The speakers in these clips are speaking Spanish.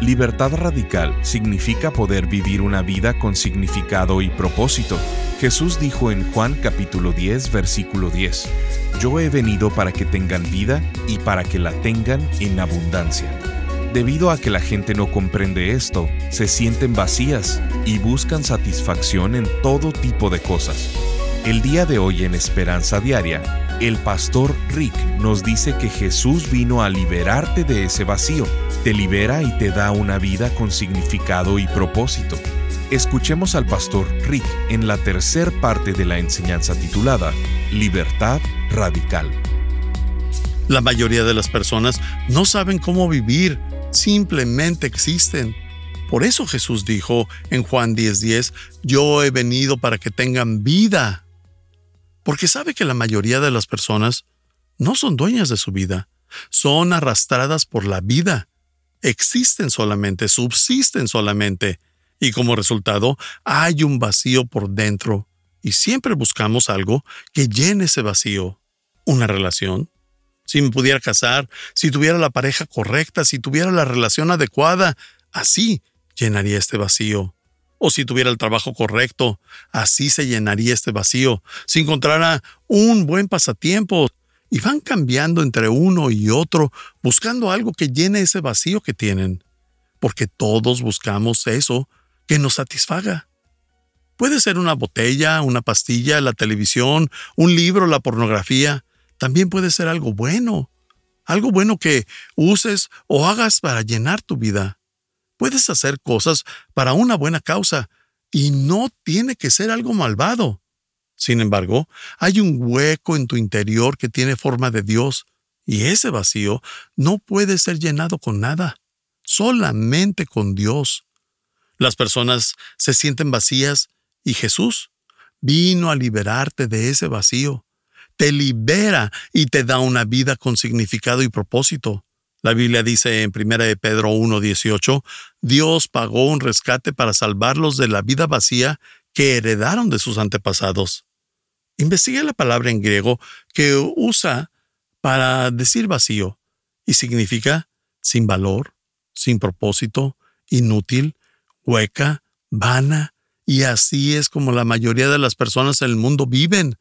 Libertad radical significa poder vivir una vida con significado y propósito. Jesús dijo en Juan capítulo 10 versículo 10, Yo he venido para que tengan vida y para que la tengan en abundancia. Debido a que la gente no comprende esto, se sienten vacías y buscan satisfacción en todo tipo de cosas. El día de hoy en Esperanza Diaria, el pastor Rick nos dice que Jesús vino a liberarte de ese vacío, te libera y te da una vida con significado y propósito. Escuchemos al pastor Rick en la tercer parte de la enseñanza titulada Libertad Radical. La mayoría de las personas no saben cómo vivir, simplemente existen. Por eso Jesús dijo en Juan 10:10, yo he venido para que tengan vida. Porque sabe que la mayoría de las personas no son dueñas de su vida, son arrastradas por la vida. Existen solamente, subsisten solamente, y como resultado hay un vacío por dentro, y siempre buscamos algo que llene ese vacío. Una relación, si me pudiera casar, si tuviera la pareja correcta, si tuviera la relación adecuada, así llenaría este vacío. O si tuviera el trabajo correcto, así se llenaría este vacío. Si encontrara un buen pasatiempo, y van cambiando entre uno y otro, buscando algo que llene ese vacío que tienen, porque todos buscamos eso que nos satisfaga. Puede ser una botella, una pastilla, la televisión, un libro, la pornografía. También puede ser algo bueno, algo bueno que uses o hagas para llenar tu vida. Puedes hacer cosas para una buena causa y no tiene que ser algo malvado. Sin embargo, hay un hueco en tu interior que tiene forma de Dios y ese vacío no puede ser llenado con nada, solamente con Dios. Las personas se sienten vacías y Jesús vino a liberarte de ese vacío. Te libera y te da una vida con significado y propósito. La Biblia dice en 1 de Pedro 1:18, Dios pagó un rescate para salvarlos de la vida vacía que heredaron de sus antepasados. Investigue la palabra en griego que usa para decir vacío y significa sin valor, sin propósito, inútil, hueca, vana, y así es como la mayoría de las personas en el mundo viven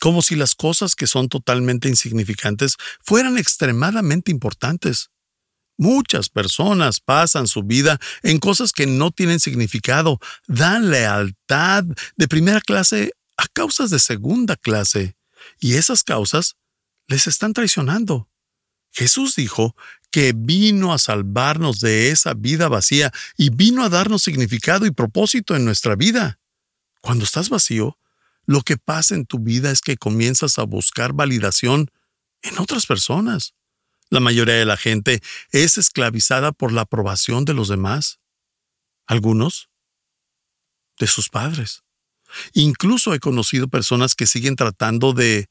como si las cosas que son totalmente insignificantes fueran extremadamente importantes. Muchas personas pasan su vida en cosas que no tienen significado, dan lealtad de primera clase a causas de segunda clase, y esas causas les están traicionando. Jesús dijo que vino a salvarnos de esa vida vacía y vino a darnos significado y propósito en nuestra vida. Cuando estás vacío, lo que pasa en tu vida es que comienzas a buscar validación en otras personas. La mayoría de la gente es esclavizada por la aprobación de los demás. Algunos de sus padres. Incluso he conocido personas que siguen tratando de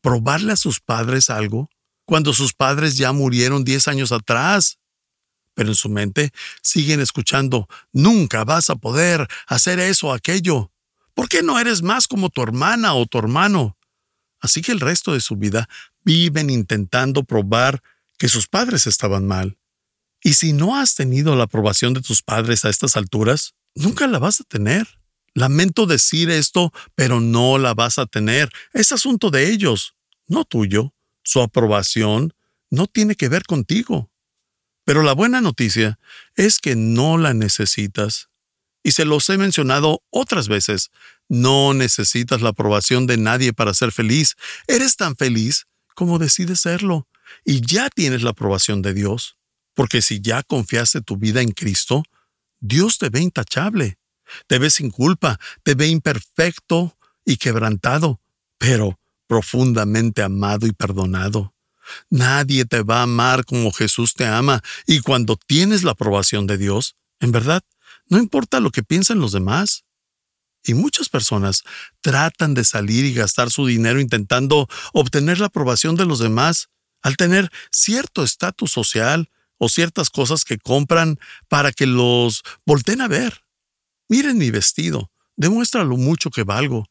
probarle a sus padres algo cuando sus padres ya murieron 10 años atrás. Pero en su mente siguen escuchando, nunca vas a poder hacer eso o aquello. ¿Por qué no eres más como tu hermana o tu hermano? Así que el resto de su vida viven intentando probar que sus padres estaban mal. Y si no has tenido la aprobación de tus padres a estas alturas, nunca la vas a tener. Lamento decir esto, pero no la vas a tener. Es asunto de ellos, no tuyo. Su aprobación no tiene que ver contigo. Pero la buena noticia es que no la necesitas y se los he mencionado otras veces, no necesitas la aprobación de nadie para ser feliz. Eres tan feliz como decides serlo. Y ya tienes la aprobación de Dios. Porque si ya confiaste tu vida en Cristo, Dios te ve intachable. Te ve sin culpa, te ve imperfecto y quebrantado, pero profundamente amado y perdonado. Nadie te va a amar como Jesús te ama, y cuando tienes la aprobación de Dios, en verdad, no importa lo que piensen los demás. Y muchas personas tratan de salir y gastar su dinero intentando obtener la aprobación de los demás al tener cierto estatus social o ciertas cosas que compran para que los volteen a ver. Miren mi vestido, demuestra lo mucho que valgo.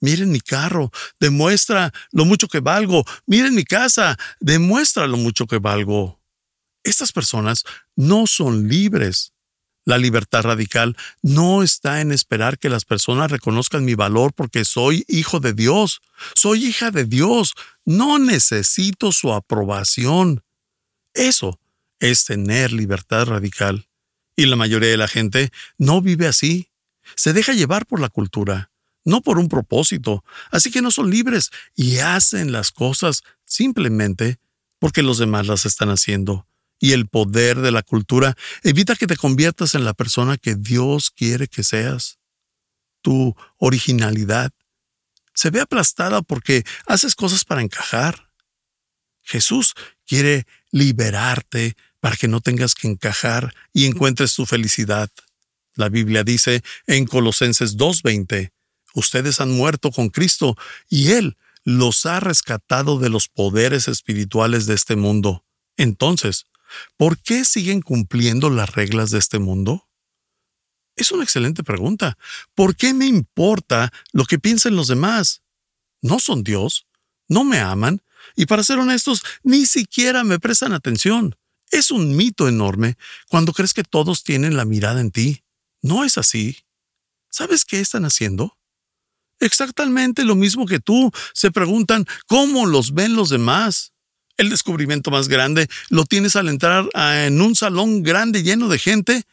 Miren mi carro, demuestra lo mucho que valgo. Miren mi casa, demuestra lo mucho que valgo. Estas personas no son libres. La libertad radical no está en esperar que las personas reconozcan mi valor porque soy hijo de Dios, soy hija de Dios, no necesito su aprobación. Eso es tener libertad radical. Y la mayoría de la gente no vive así. Se deja llevar por la cultura, no por un propósito. Así que no son libres y hacen las cosas simplemente porque los demás las están haciendo y el poder de la cultura evita que te conviertas en la persona que Dios quiere que seas. Tu originalidad se ve aplastada porque haces cosas para encajar. Jesús quiere liberarte para que no tengas que encajar y encuentres tu felicidad. La Biblia dice en Colosenses 2.20, ustedes han muerto con Cristo y Él los ha rescatado de los poderes espirituales de este mundo. Entonces, ¿Por qué siguen cumpliendo las reglas de este mundo? Es una excelente pregunta. ¿Por qué me importa lo que piensen los demás? No son Dios, no me aman y para ser honestos, ni siquiera me prestan atención. Es un mito enorme cuando crees que todos tienen la mirada en ti. No es así. ¿Sabes qué están haciendo? Exactamente lo mismo que tú. Se preguntan cómo los ven los demás. El descubrimiento más grande lo tienes al entrar en un salón grande lleno de gente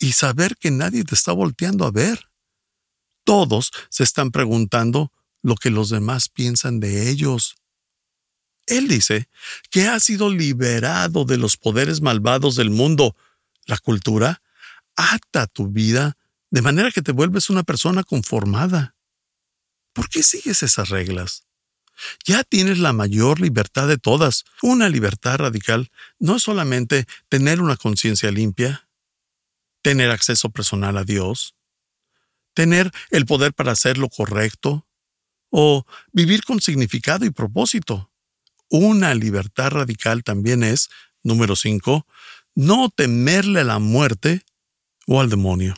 y saber que nadie te está volteando a ver. Todos se están preguntando lo que los demás piensan de ellos. Él dice que ha sido liberado de los poderes malvados del mundo. La cultura ata tu vida de manera que te vuelves una persona conformada. ¿Por qué sigues esas reglas? ya tienes la mayor libertad de todas. Una libertad radical no es solamente tener una conciencia limpia, tener acceso personal a Dios, tener el poder para hacer lo correcto o vivir con significado y propósito. Una libertad radical también es, número 5, no temerle a la muerte o al demonio.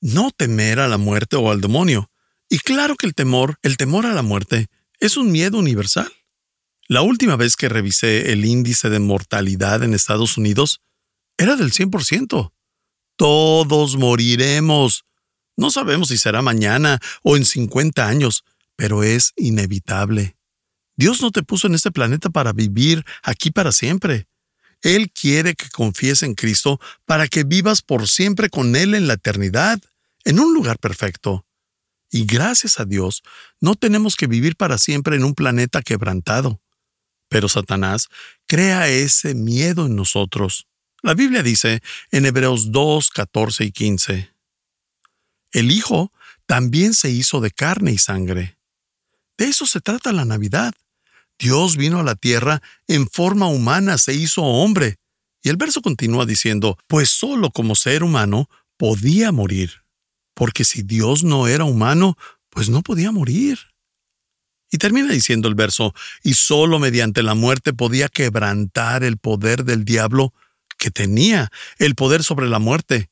No temer a la muerte o al demonio. Y claro que el temor, el temor a la muerte, es un miedo universal. La última vez que revisé el índice de mortalidad en Estados Unidos era del 100%. Todos moriremos. No sabemos si será mañana o en 50 años, pero es inevitable. Dios no te puso en este planeta para vivir aquí para siempre. Él quiere que confíes en Cristo para que vivas por siempre con Él en la eternidad, en un lugar perfecto. Y gracias a Dios, no tenemos que vivir para siempre en un planeta quebrantado. Pero Satanás crea ese miedo en nosotros. La Biblia dice en Hebreos 2, 14 y 15, El Hijo también se hizo de carne y sangre. De eso se trata la Navidad. Dios vino a la tierra en forma humana, se hizo hombre. Y el verso continúa diciendo, pues solo como ser humano podía morir porque si Dios no era humano, pues no podía morir. Y termina diciendo el verso, y solo mediante la muerte podía quebrantar el poder del diablo que tenía el poder sobre la muerte.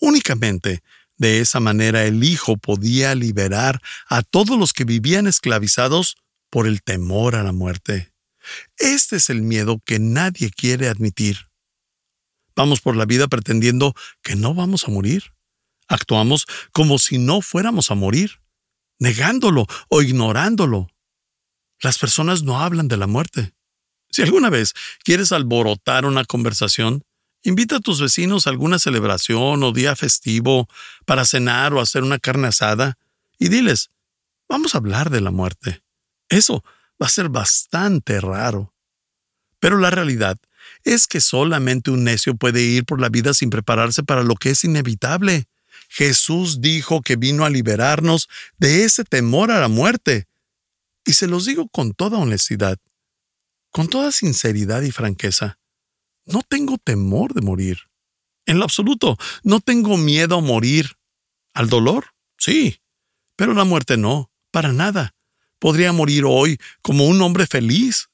Únicamente de esa manera el Hijo podía liberar a todos los que vivían esclavizados por el temor a la muerte. Este es el miedo que nadie quiere admitir. Vamos por la vida pretendiendo que no vamos a morir. Actuamos como si no fuéramos a morir, negándolo o ignorándolo. Las personas no hablan de la muerte. Si alguna vez quieres alborotar una conversación, invita a tus vecinos a alguna celebración o día festivo para cenar o hacer una carne asada y diles, vamos a hablar de la muerte. Eso va a ser bastante raro. Pero la realidad es que solamente un necio puede ir por la vida sin prepararse para lo que es inevitable. Jesús dijo que vino a liberarnos de ese temor a la muerte. Y se los digo con toda honestidad, con toda sinceridad y franqueza. No tengo temor de morir. En lo absoluto, no tengo miedo a morir. Al dolor, Sí, pero la muerte no, para nada. Podría morir hoy como un hombre feliz.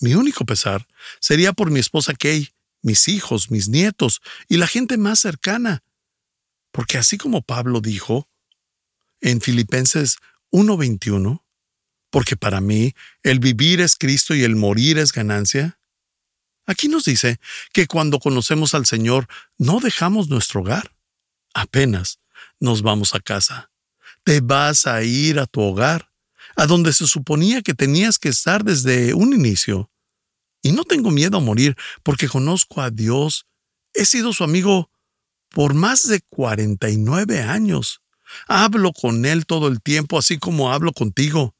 Mi único pesar sería por mi esposa Kay, mis hijos, mis nietos y la gente más cercana. Porque así como Pablo dijo en Filipenses 1:21, porque para mí el vivir es Cristo y el morir es ganancia. Aquí nos dice que cuando conocemos al Señor no dejamos nuestro hogar. Apenas nos vamos a casa. Te vas a ir a tu hogar, a donde se suponía que tenías que estar desde un inicio. Y no tengo miedo a morir porque conozco a Dios. He sido su amigo por más de 49 años. Hablo con Él todo el tiempo, así como hablo contigo.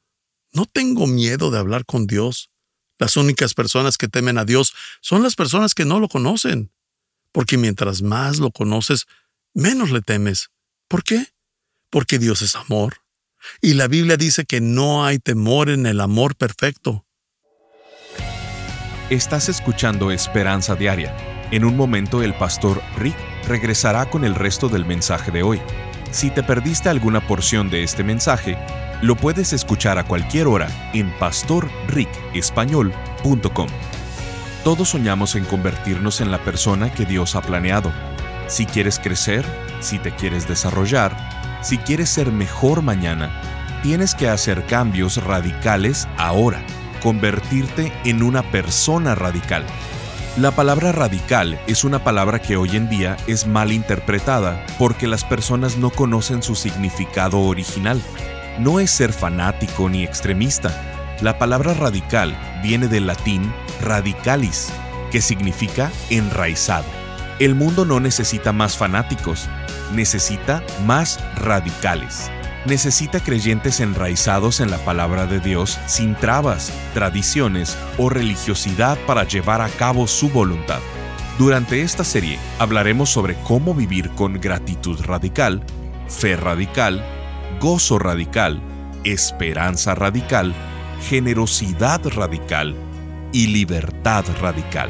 No tengo miedo de hablar con Dios. Las únicas personas que temen a Dios son las personas que no lo conocen. Porque mientras más lo conoces, menos le temes. ¿Por qué? Porque Dios es amor. Y la Biblia dice que no hay temor en el amor perfecto. Estás escuchando Esperanza Diaria. En un momento el pastor Rick regresará con el resto del mensaje de hoy. Si te perdiste alguna porción de este mensaje, lo puedes escuchar a cualquier hora en pastorricespañol.com. Todos soñamos en convertirnos en la persona que Dios ha planeado. Si quieres crecer, si te quieres desarrollar, si quieres ser mejor mañana, tienes que hacer cambios radicales ahora, convertirte en una persona radical. La palabra radical es una palabra que hoy en día es mal interpretada porque las personas no conocen su significado original. No es ser fanático ni extremista. La palabra radical viene del latín radicalis, que significa enraizado. El mundo no necesita más fanáticos, necesita más radicales necesita creyentes enraizados en la palabra de Dios sin trabas, tradiciones o religiosidad para llevar a cabo su voluntad. Durante esta serie hablaremos sobre cómo vivir con gratitud radical, fe radical, gozo radical, esperanza radical, generosidad radical y libertad radical.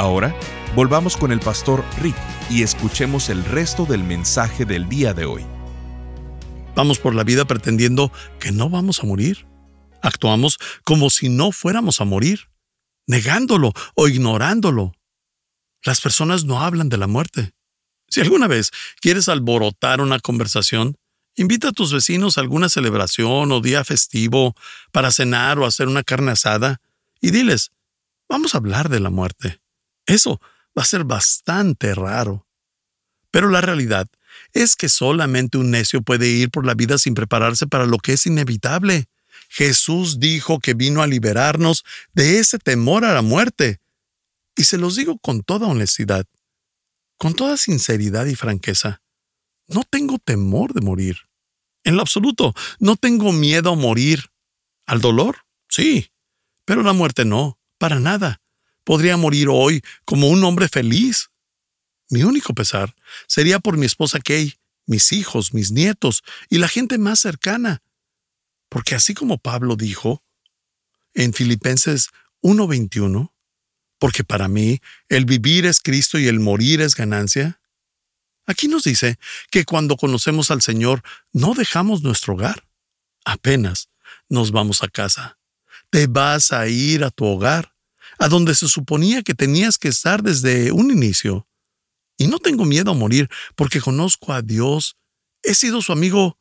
Ahora, volvamos con el pastor Rick y escuchemos el resto del mensaje del día de hoy. Vamos por la vida pretendiendo que no vamos a morir. Actuamos como si no fuéramos a morir, negándolo o ignorándolo. Las personas no hablan de la muerte. Si alguna vez quieres alborotar una conversación, invita a tus vecinos a alguna celebración o día festivo para cenar o hacer una carne asada y diles, vamos a hablar de la muerte. Eso va a ser bastante raro. Pero la realidad es que solamente un necio puede ir por la vida sin prepararse para lo que es inevitable. Jesús dijo que vino a liberarnos de ese temor a la muerte. Y se los digo con toda honestidad, con toda sinceridad y franqueza. No tengo temor de morir. En lo absoluto, no tengo miedo a morir. ¿Al dolor? Sí, pero la muerte no, para nada podría morir hoy como un hombre feliz. Mi único pesar sería por mi esposa Kay, mis hijos, mis nietos y la gente más cercana. Porque así como Pablo dijo en Filipenses 1:21, porque para mí el vivir es Cristo y el morir es ganancia? Aquí nos dice que cuando conocemos al Señor no dejamos nuestro hogar, apenas nos vamos a casa. Te vas a ir a tu hogar, a donde se suponía que tenías que estar desde un inicio. Y no tengo miedo a morir porque conozco a Dios. He sido su amigo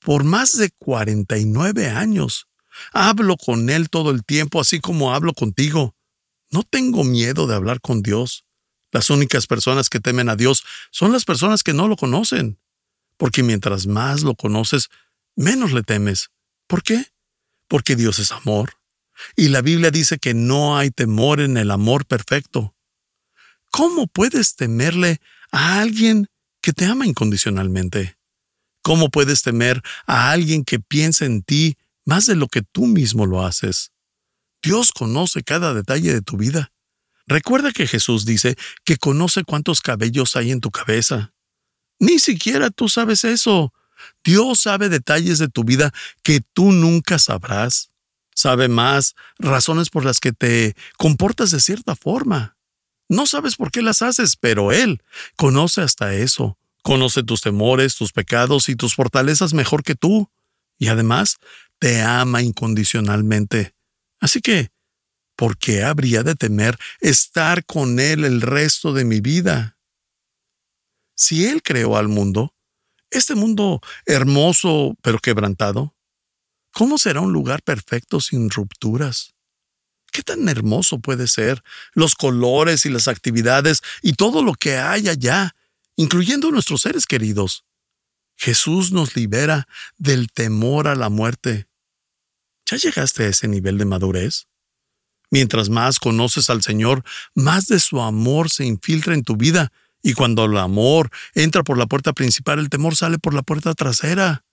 por más de 49 años. Hablo con Él todo el tiempo, así como hablo contigo. No tengo miedo de hablar con Dios. Las únicas personas que temen a Dios son las personas que no lo conocen. Porque mientras más lo conoces, menos le temes. ¿Por qué? Porque Dios es amor. Y la Biblia dice que no hay temor en el amor perfecto. ¿Cómo puedes temerle a alguien que te ama incondicionalmente? ¿Cómo puedes temer a alguien que piensa en ti más de lo que tú mismo lo haces? Dios conoce cada detalle de tu vida. Recuerda que Jesús dice que conoce cuántos cabellos hay en tu cabeza. Ni siquiera tú sabes eso. Dios sabe detalles de tu vida que tú nunca sabrás. Sabe más razones por las que te comportas de cierta forma. No sabes por qué las haces, pero Él conoce hasta eso. Conoce tus temores, tus pecados y tus fortalezas mejor que tú. Y además, te ama incondicionalmente. Así que, ¿por qué habría de temer estar con Él el resto de mi vida? Si Él creó al mundo, este mundo hermoso pero quebrantado, ¿cómo será un lugar perfecto sin rupturas? ¿Qué tan hermoso puede ser los colores y las actividades y todo lo que hay allá, incluyendo nuestros seres queridos? Jesús nos libera del temor a la muerte. ¿Ya llegaste a ese nivel de madurez? Mientras más conoces al Señor, más de su amor se infiltra en tu vida, y cuando el amor entra por la puerta principal, el temor sale por la puerta trasera.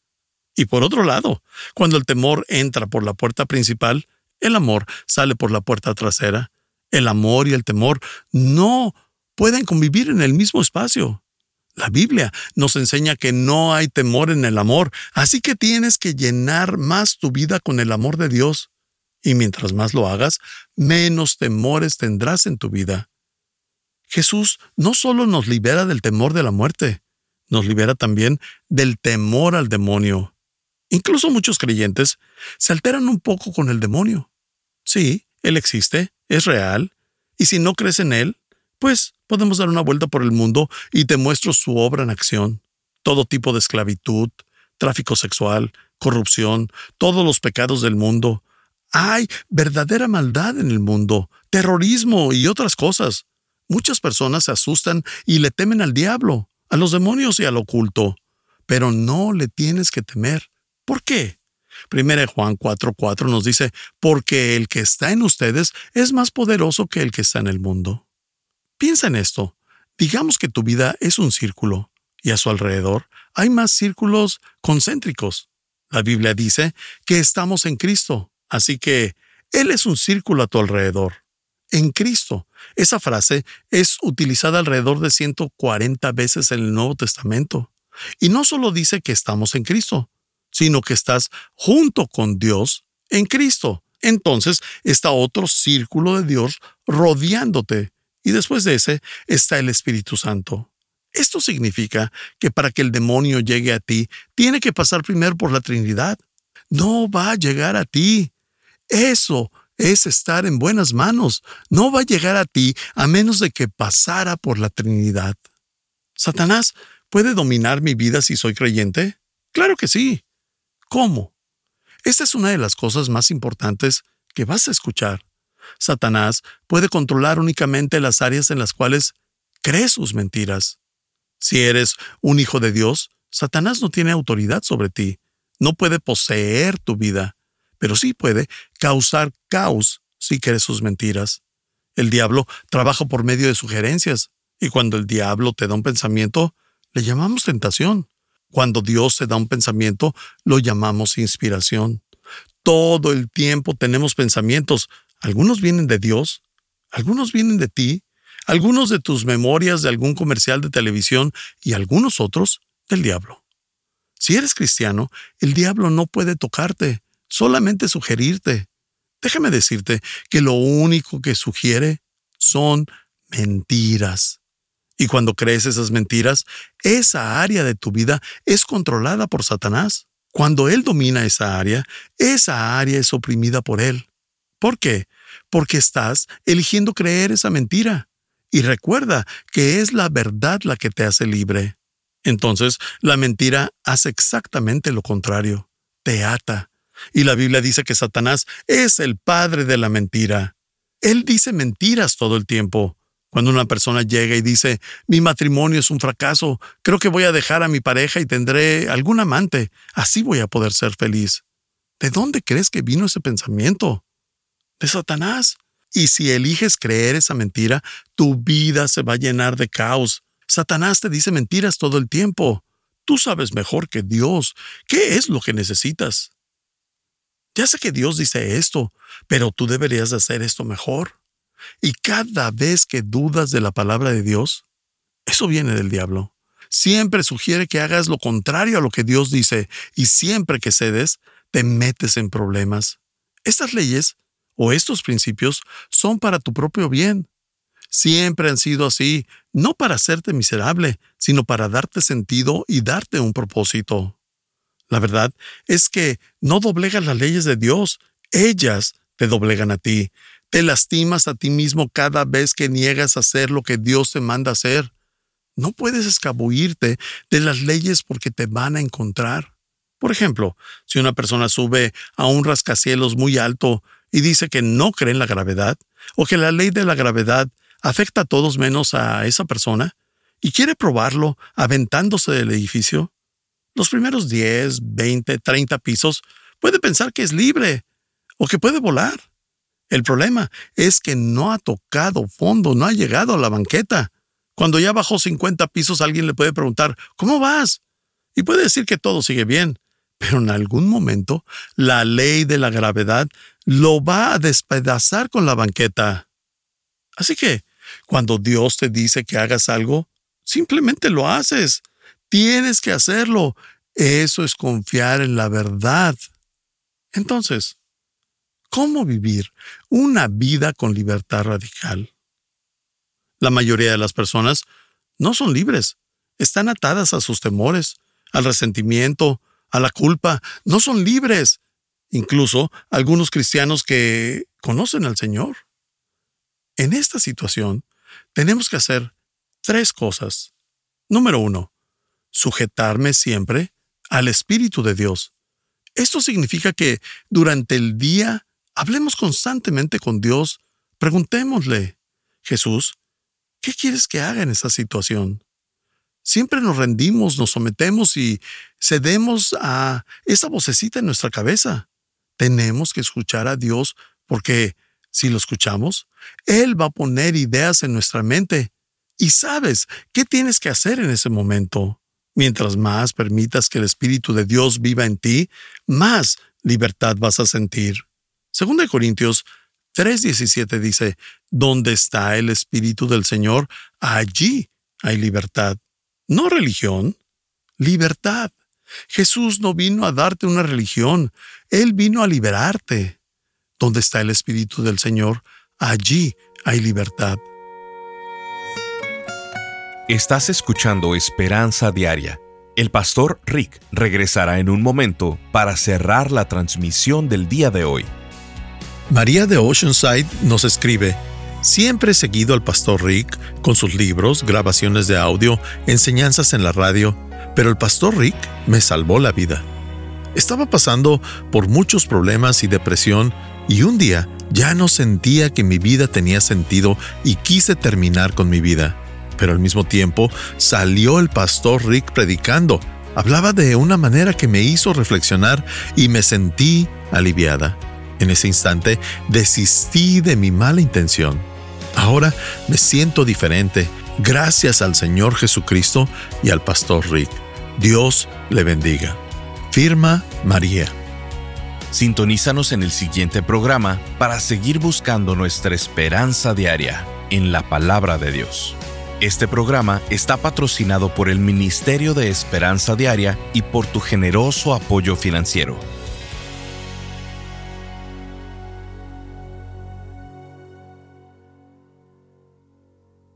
Y por otro lado, cuando el temor entra por la puerta principal, el amor sale por la puerta trasera. El amor y el temor no pueden convivir en el mismo espacio. La Biblia nos enseña que no hay temor en el amor, así que tienes que llenar más tu vida con el amor de Dios. Y mientras más lo hagas, menos temores tendrás en tu vida. Jesús no solo nos libera del temor de la muerte, nos libera también del temor al demonio. Incluso muchos creyentes se alteran un poco con el demonio. Sí, Él existe, es real, y si no crees en Él, pues podemos dar una vuelta por el mundo y te muestro su obra en acción. Todo tipo de esclavitud, tráfico sexual, corrupción, todos los pecados del mundo. Hay verdadera maldad en el mundo, terrorismo y otras cosas. Muchas personas se asustan y le temen al diablo, a los demonios y al oculto. Pero no le tienes que temer. ¿Por qué? Primera Juan 4:4 nos dice, porque el que está en ustedes es más poderoso que el que está en el mundo. Piensa en esto. Digamos que tu vida es un círculo y a su alrededor hay más círculos concéntricos. La Biblia dice que estamos en Cristo, así que Él es un círculo a tu alrededor. En Cristo. Esa frase es utilizada alrededor de 140 veces en el Nuevo Testamento. Y no solo dice que estamos en Cristo, sino que estás junto con Dios en Cristo. Entonces está otro círculo de Dios rodeándote y después de ese está el Espíritu Santo. Esto significa que para que el demonio llegue a ti, tiene que pasar primero por la Trinidad. No va a llegar a ti. Eso es estar en buenas manos. No va a llegar a ti a menos de que pasara por la Trinidad. ¿Satanás puede dominar mi vida si soy creyente? Claro que sí. ¿Cómo? Esta es una de las cosas más importantes que vas a escuchar. Satanás puede controlar únicamente las áreas en las cuales crees sus mentiras. Si eres un hijo de Dios, Satanás no tiene autoridad sobre ti, no puede poseer tu vida, pero sí puede causar caos si crees sus mentiras. El diablo trabaja por medio de sugerencias, y cuando el diablo te da un pensamiento, le llamamos tentación. Cuando Dios te da un pensamiento, lo llamamos inspiración. Todo el tiempo tenemos pensamientos, algunos vienen de Dios, algunos vienen de ti, algunos de tus memorias de algún comercial de televisión y algunos otros del diablo. Si eres cristiano, el diablo no puede tocarte, solamente sugerirte. Déjame decirte que lo único que sugiere son mentiras. Y cuando crees esas mentiras, esa área de tu vida es controlada por Satanás. Cuando Él domina esa área, esa área es oprimida por Él. ¿Por qué? Porque estás eligiendo creer esa mentira. Y recuerda que es la verdad la que te hace libre. Entonces, la mentira hace exactamente lo contrario. Te ata. Y la Biblia dice que Satanás es el padre de la mentira. Él dice mentiras todo el tiempo. Cuando una persona llega y dice, mi matrimonio es un fracaso, creo que voy a dejar a mi pareja y tendré algún amante, así voy a poder ser feliz. ¿De dónde crees que vino ese pensamiento? De Satanás. Y si eliges creer esa mentira, tu vida se va a llenar de caos. Satanás te dice mentiras todo el tiempo. Tú sabes mejor que Dios qué es lo que necesitas. Ya sé que Dios dice esto, pero tú deberías hacer esto mejor. Y cada vez que dudas de la palabra de Dios, eso viene del diablo. Siempre sugiere que hagas lo contrario a lo que Dios dice y siempre que cedes, te metes en problemas. Estas leyes o estos principios son para tu propio bien. Siempre han sido así, no para hacerte miserable, sino para darte sentido y darte un propósito. La verdad es que no doblegas las leyes de Dios, ellas te doblegan a ti. Te lastimas a ti mismo cada vez que niegas a hacer lo que Dios te manda hacer. No puedes escabullirte de las leyes porque te van a encontrar. Por ejemplo, si una persona sube a un rascacielos muy alto y dice que no cree en la gravedad, o que la ley de la gravedad afecta a todos menos a esa persona, y quiere probarlo aventándose del edificio, los primeros 10, 20, 30 pisos puede pensar que es libre o que puede volar. El problema es que no ha tocado fondo, no ha llegado a la banqueta. Cuando ya bajó 50 pisos, alguien le puede preguntar, ¿cómo vas? Y puede decir que todo sigue bien, pero en algún momento la ley de la gravedad lo va a despedazar con la banqueta. Así que, cuando Dios te dice que hagas algo, simplemente lo haces. Tienes que hacerlo. Eso es confiar en la verdad. Entonces, ¿Cómo vivir una vida con libertad radical? La mayoría de las personas no son libres, están atadas a sus temores, al resentimiento, a la culpa, no son libres. Incluso algunos cristianos que conocen al Señor. En esta situación, tenemos que hacer tres cosas. Número uno, sujetarme siempre al Espíritu de Dios. Esto significa que durante el día Hablemos constantemente con Dios, preguntémosle, Jesús, ¿qué quieres que haga en esa situación? Siempre nos rendimos, nos sometemos y cedemos a esa vocecita en nuestra cabeza. Tenemos que escuchar a Dios porque si lo escuchamos, Él va a poner ideas en nuestra mente y sabes qué tienes que hacer en ese momento. Mientras más permitas que el Espíritu de Dios viva en ti, más libertad vas a sentir. Segunda de Corintios 3:17 dice, donde está el Espíritu del Señor, allí hay libertad. No religión, libertad. Jesús no vino a darte una religión, Él vino a liberarte. Donde está el Espíritu del Señor, allí hay libertad. Estás escuchando Esperanza Diaria. El pastor Rick regresará en un momento para cerrar la transmisión del día de hoy. María de Oceanside nos escribe, Siempre he seguido al pastor Rick con sus libros, grabaciones de audio, enseñanzas en la radio, pero el pastor Rick me salvó la vida. Estaba pasando por muchos problemas y depresión y un día ya no sentía que mi vida tenía sentido y quise terminar con mi vida. Pero al mismo tiempo salió el pastor Rick predicando. Hablaba de una manera que me hizo reflexionar y me sentí aliviada. En ese instante desistí de mi mala intención. Ahora me siento diferente gracias al Señor Jesucristo y al Pastor Rick. Dios le bendiga. Firma María. Sintonízanos en el siguiente programa para seguir buscando nuestra esperanza diaria en la palabra de Dios. Este programa está patrocinado por el Ministerio de Esperanza Diaria y por tu generoso apoyo financiero.